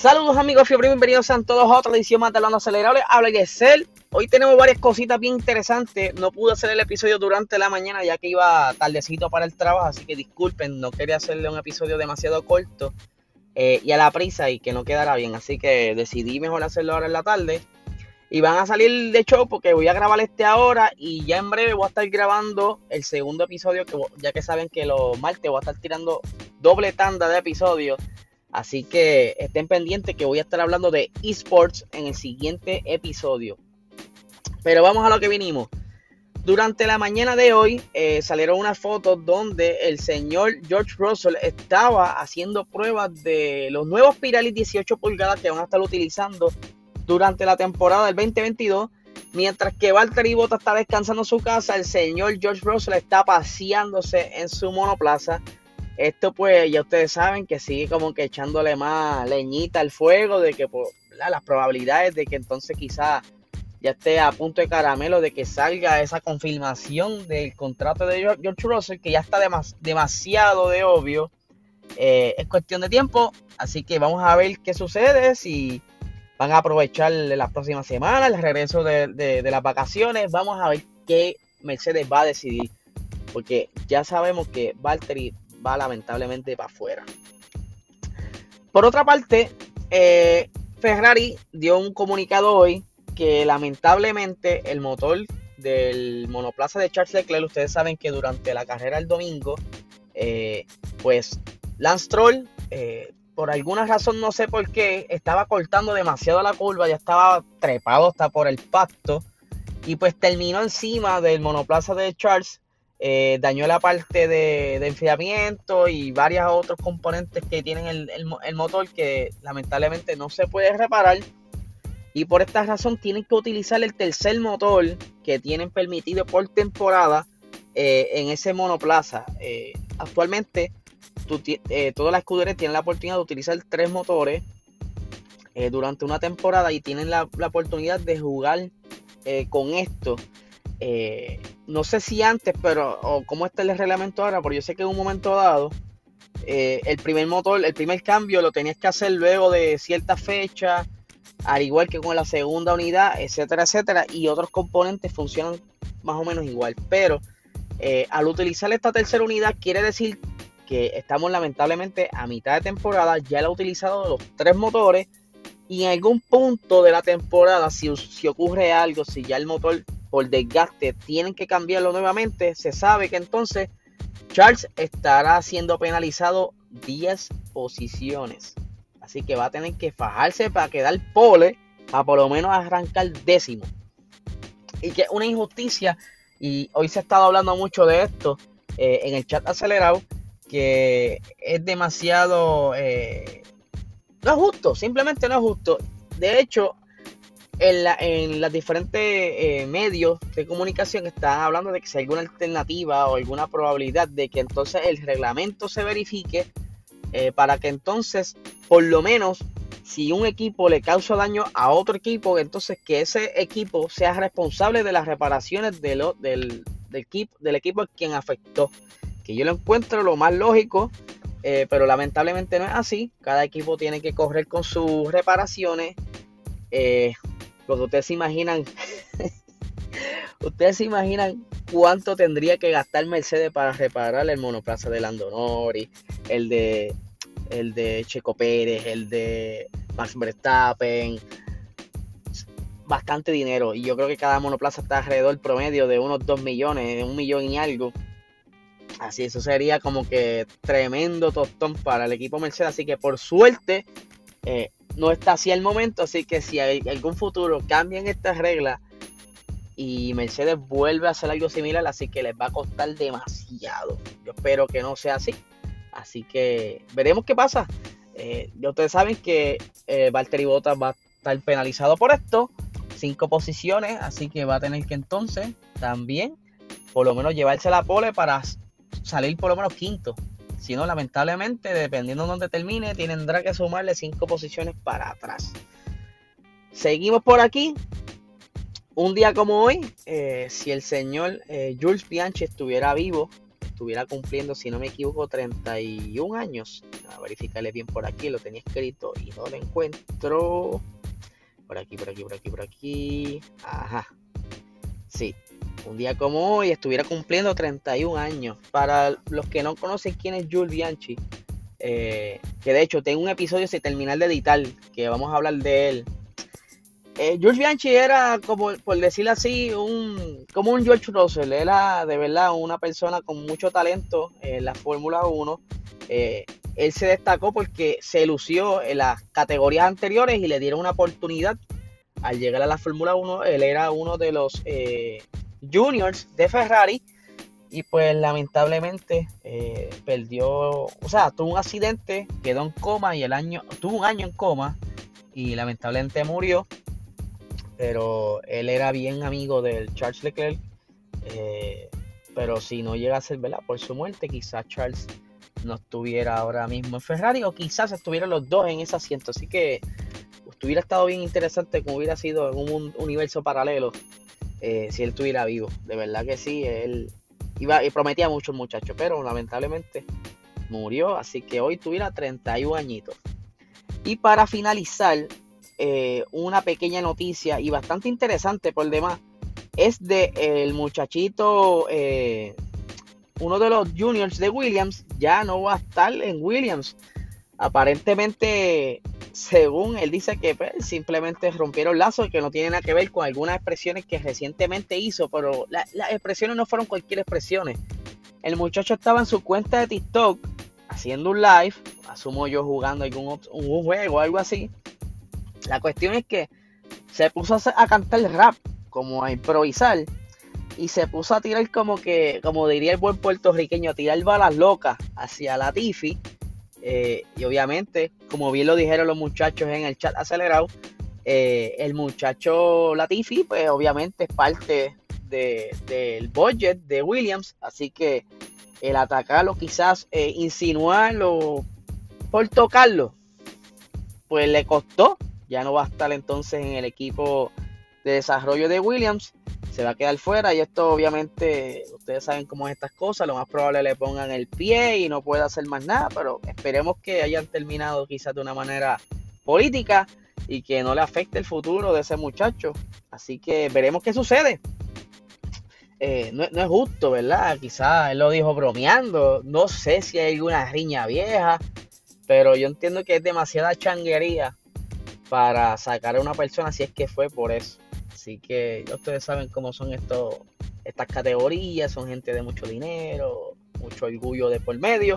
Saludos amigos fiebre, bienvenidos a todos a otra edición más de Hablando Acelerable. Habla Yesel. Hoy tenemos varias cositas bien interesantes. No pude hacer el episodio durante la mañana ya que iba tardecito para el trabajo, así que disculpen, no quería hacerle un episodio demasiado corto eh, y a la prisa y que no quedara bien. Así que decidí mejor hacerlo ahora en la tarde. Y van a salir de show porque voy a grabar este ahora y ya en breve voy a estar grabando el segundo episodio, que ya que saben que los martes voy a estar tirando doble tanda de episodios. Así que estén pendientes que voy a estar hablando de esports en el siguiente episodio. Pero vamos a lo que vinimos. Durante la mañana de hoy eh, salieron unas fotos donde el señor George Russell estaba haciendo pruebas de los nuevos Pirelli 18 pulgadas que van a estar utilizando durante la temporada del 2022. Mientras que Valtteri Bottas está descansando en su casa, el señor George Russell está paseándose en su monoplaza. Esto pues ya ustedes saben que sigue como que echándole más leñita al fuego de que pues, las probabilidades de que entonces quizá ya esté a punto de caramelo de que salga esa confirmación del contrato de George Russell que ya está demasiado de obvio. Eh, es cuestión de tiempo, así que vamos a ver qué sucede, si van a aprovechar las próximas semanas, el regreso de, las vacaciones. Vamos a ver qué Mercedes va a decidir. Porque ya sabemos que Valtteri va lamentablemente para afuera. Por otra parte, eh, Ferrari dio un comunicado hoy que lamentablemente el motor del monoplaza de Charles Leclerc, ustedes saben que durante la carrera del domingo, eh, pues Lance Troll eh, por alguna razón, no sé por qué, estaba cortando demasiado la curva, ya estaba trepado hasta por el pacto y pues terminó encima del monoplaza de Charles, eh, dañó la parte de, enfriamiento y varios otros componentes que tienen el, motor que lamentablemente no se puede reparar. Y por esta razón tienen que utilizar el tercer motor que tienen permitido por temporada eh, en ese monoplaza. Eh, actualmente todas las escuderías tienen la oportunidad de utilizar tres motores durante una temporada y tienen la, oportunidad de jugar con esto. No sé si antes, pero o cómo está el reglamento ahora, pero yo sé que en un momento dado el primer motor, el primer cambio lo tenías que hacer luego de cierta fecha, al igual que con la segunda unidad, etcétera, etcétera, y otros componentes funcionan más o menos igual. Pero al utilizar esta tercera unidad, quiere decir que estamos lamentablemente a mitad de temporada, ya él ha utilizado los tres motores y en algún punto de la temporada, si ocurre algo, si ya el motor por desgaste tienen que cambiarlo nuevamente, se sabe que entonces Charles estará siendo penalizado 10 posiciones. Así que va a tener que fajarse para quedar pole, para por lo menos arrancar décimo. Y que es una injusticia, y hoy se ha estado hablando mucho de esto eh, en el chat acelerado, que es demasiado... Eh, no es justo, simplemente no es justo. De hecho, en, la, en los diferentes eh, medios de comunicación están hablando de que si hay alguna alternativa o alguna probabilidad de que entonces el reglamento se verifique eh, para que entonces, por lo menos, si un equipo le causa daño a otro equipo, entonces que ese equipo sea responsable de las reparaciones de del, del, equipo, del equipo quien afectó yo lo encuentro lo más lógico, eh, pero lamentablemente no es así. Cada equipo tiene que correr con sus reparaciones. Ustedes se imaginan, ustedes se imaginan cuánto tendría que gastar Mercedes para reparar el monoplaza de Landonori, el de el de Checo Pérez, el de Max Verstappen, bastante dinero. Y yo creo que cada monoplaza está alrededor promedio de unos 2 millones, un millón y algo. Así, eso sería como que tremendo tostón para el equipo Mercedes. Así que por suerte eh, no está así el momento. Así que si hay algún futuro cambian estas reglas y Mercedes vuelve a hacer algo similar, así que les va a costar demasiado. Yo espero que no sea así. Así que veremos qué pasa. Eh, ustedes saben que eh, Valtteri Bottas va a estar penalizado por esto. Cinco posiciones, así que va a tener que entonces también por lo menos llevarse la pole para salir por lo menos quinto. Si no, lamentablemente, dependiendo de dónde termine, tendrá que sumarle cinco posiciones para atrás. Seguimos por aquí. Un día como hoy, eh, si el señor eh, Jules Bianchi estuviera vivo, estuviera cumpliendo, si no me equivoco, 31 años. A verificarle bien por aquí, lo tenía escrito y no lo encuentro. Por aquí, por aquí, por aquí, por aquí. Ajá. Sí, un día como hoy estuviera cumpliendo 31 años. Para los que no conocen quién es Jules Bianchi, eh, que de hecho tengo un episodio sin terminar de editar, que vamos a hablar de él. Eh, Jules Bianchi era, como por decirlo así, un, como un George Russell. Era de verdad una persona con mucho talento en la Fórmula 1. Eh, él se destacó porque se lució en las categorías anteriores y le dieron una oportunidad al llegar a la Fórmula 1. Él era uno de los juniors de Ferrari y pues lamentablemente eh, perdió, o sea, tuvo un accidente, quedó en coma y el año, tuvo un año en coma y lamentablemente murió, pero él era bien amigo del Charles Leclerc, eh, pero si no llega a ser, ¿verdad? Por su muerte, quizás Charles no estuviera ahora mismo en Ferrari o quizás estuvieran los dos en ese asiento, así que hubiera estado bien interesante como hubiera sido en un universo paralelo eh, si él estuviera vivo. De verdad que sí, él iba y prometía mucho el muchacho, pero lamentablemente murió, así que hoy tuviera 31 añitos. Y para finalizar, eh, una pequeña noticia y bastante interesante por demás, es de el muchachito, eh, uno de los juniors de Williams, ya no va a estar en Williams. Aparentemente según él dice que pues, simplemente rompieron lazos que no tiene nada que ver con algunas expresiones que recientemente hizo, pero las expresiones no fueron cualquier expresiones. El muchacho estaba en su cuenta de TikTok haciendo un live, asumo yo jugando algún un juego o algo así. La cuestión es que se puso a, cantar rap, como a improvisar, y se puso a tirar como que, como diría el buen puertorriqueño, a tirar balas locas hacia la Tifi eh, y obviamente, como bien lo dijeron los muchachos en el chat acelerado, eh, el muchacho Latifi, pues obviamente es parte del budget de Williams. Así que el atacarlo, quizás eh, insinuarlo por tocarlo, pues le costó. Ya no va a estar entonces en el equipo de desarrollo de Williams se va a quedar fuera y esto obviamente ustedes saben cómo es estas cosas, lo más probable le pongan el pie y no pueda hacer más nada, pero esperemos que hayan terminado quizás de una manera política y que no le afecte el futuro de ese muchacho. Así que veremos qué sucede. Eh, no, es justo, ¿verdad? Quizás él lo dijo bromeando, no sé si hay alguna riña vieja, pero yo entiendo que es demasiada changuería para sacar a una persona si es que fue por eso. Así que ustedes saben cómo son estos, estas categorías, son gente de mucho dinero, mucho orgullo de por medio.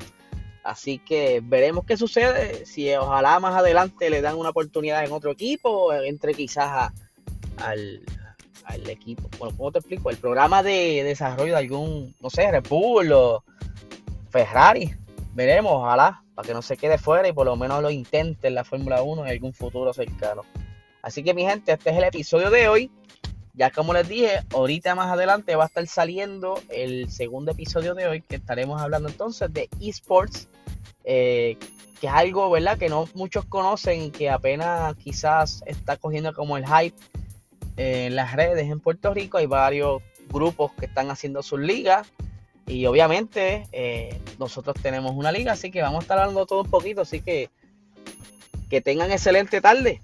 Así que veremos qué sucede. Si ojalá más adelante le dan una oportunidad en otro equipo, entre quizás al, equipo. Bueno, ¿cómo te explico? El programa de desarrollo de algún, no sé, Red Bull o Ferrari. Veremos, ojalá, para que no se quede fuera y por lo menos lo intente en la Fórmula 1 en algún futuro cercano. Así que mi gente, este es el episodio de hoy. Ya como les dije, ahorita más adelante va a estar saliendo el segundo episodio de hoy, que estaremos hablando entonces de esports, eh, que es algo, ¿verdad? Que no muchos conocen que apenas quizás está cogiendo como el hype en las redes en Puerto Rico. Hay varios grupos que están haciendo sus ligas y obviamente eh, nosotros tenemos una liga, así que vamos a estar hablando todo un poquito, así que que tengan excelente tarde.